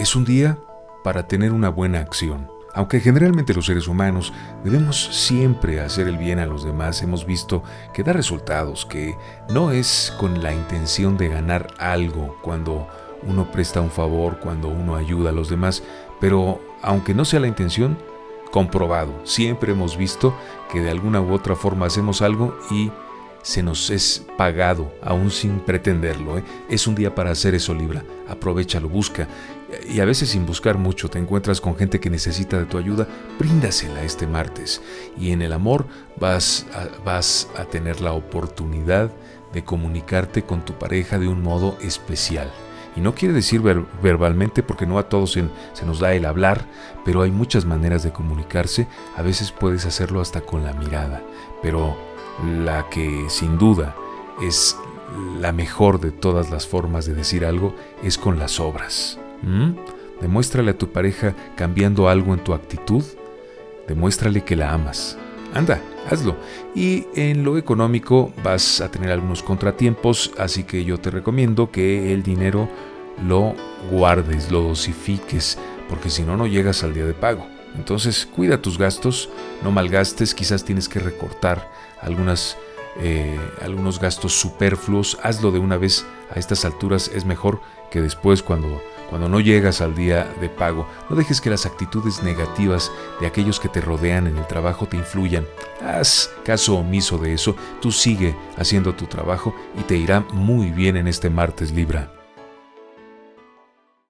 Es un día para tener una buena acción. Aunque generalmente los seres humanos debemos siempre hacer el bien a los demás, hemos visto que da resultados, que no es con la intención de ganar algo cuando uno presta un favor, cuando uno ayuda a los demás, pero aunque no sea la intención, comprobado, siempre hemos visto que de alguna u otra forma hacemos algo y se nos es pagado, aún sin pretenderlo. ¿eh? Es un día para hacer eso, Libra. Aprovechalo, busca. Y a veces sin buscar mucho te encuentras con gente que necesita de tu ayuda, bríndasela este martes. Y en el amor vas a, vas a tener la oportunidad de comunicarte con tu pareja de un modo especial. Y no quiere decir verbalmente porque no a todos se, se nos da el hablar, pero hay muchas maneras de comunicarse. A veces puedes hacerlo hasta con la mirada, pero la que sin duda es la mejor de todas las formas de decir algo es con las obras. Demuéstrale a tu pareja cambiando algo en tu actitud. Demuéstrale que la amas. Anda, hazlo. Y en lo económico vas a tener algunos contratiempos, así que yo te recomiendo que el dinero lo guardes, lo dosifiques, porque si no, no llegas al día de pago. Entonces, cuida tus gastos, no malgastes, quizás tienes que recortar eh, algunos gastos superfluos, hazlo de una vez a estas alturas, es mejor que después cuando, cuando no llegas al día de pago. No dejes que las actitudes negativas de aquellos que te rodean en el trabajo te influyan. Haz caso omiso de eso, tú sigue haciendo tu trabajo y te irá muy bien en este martes Libra.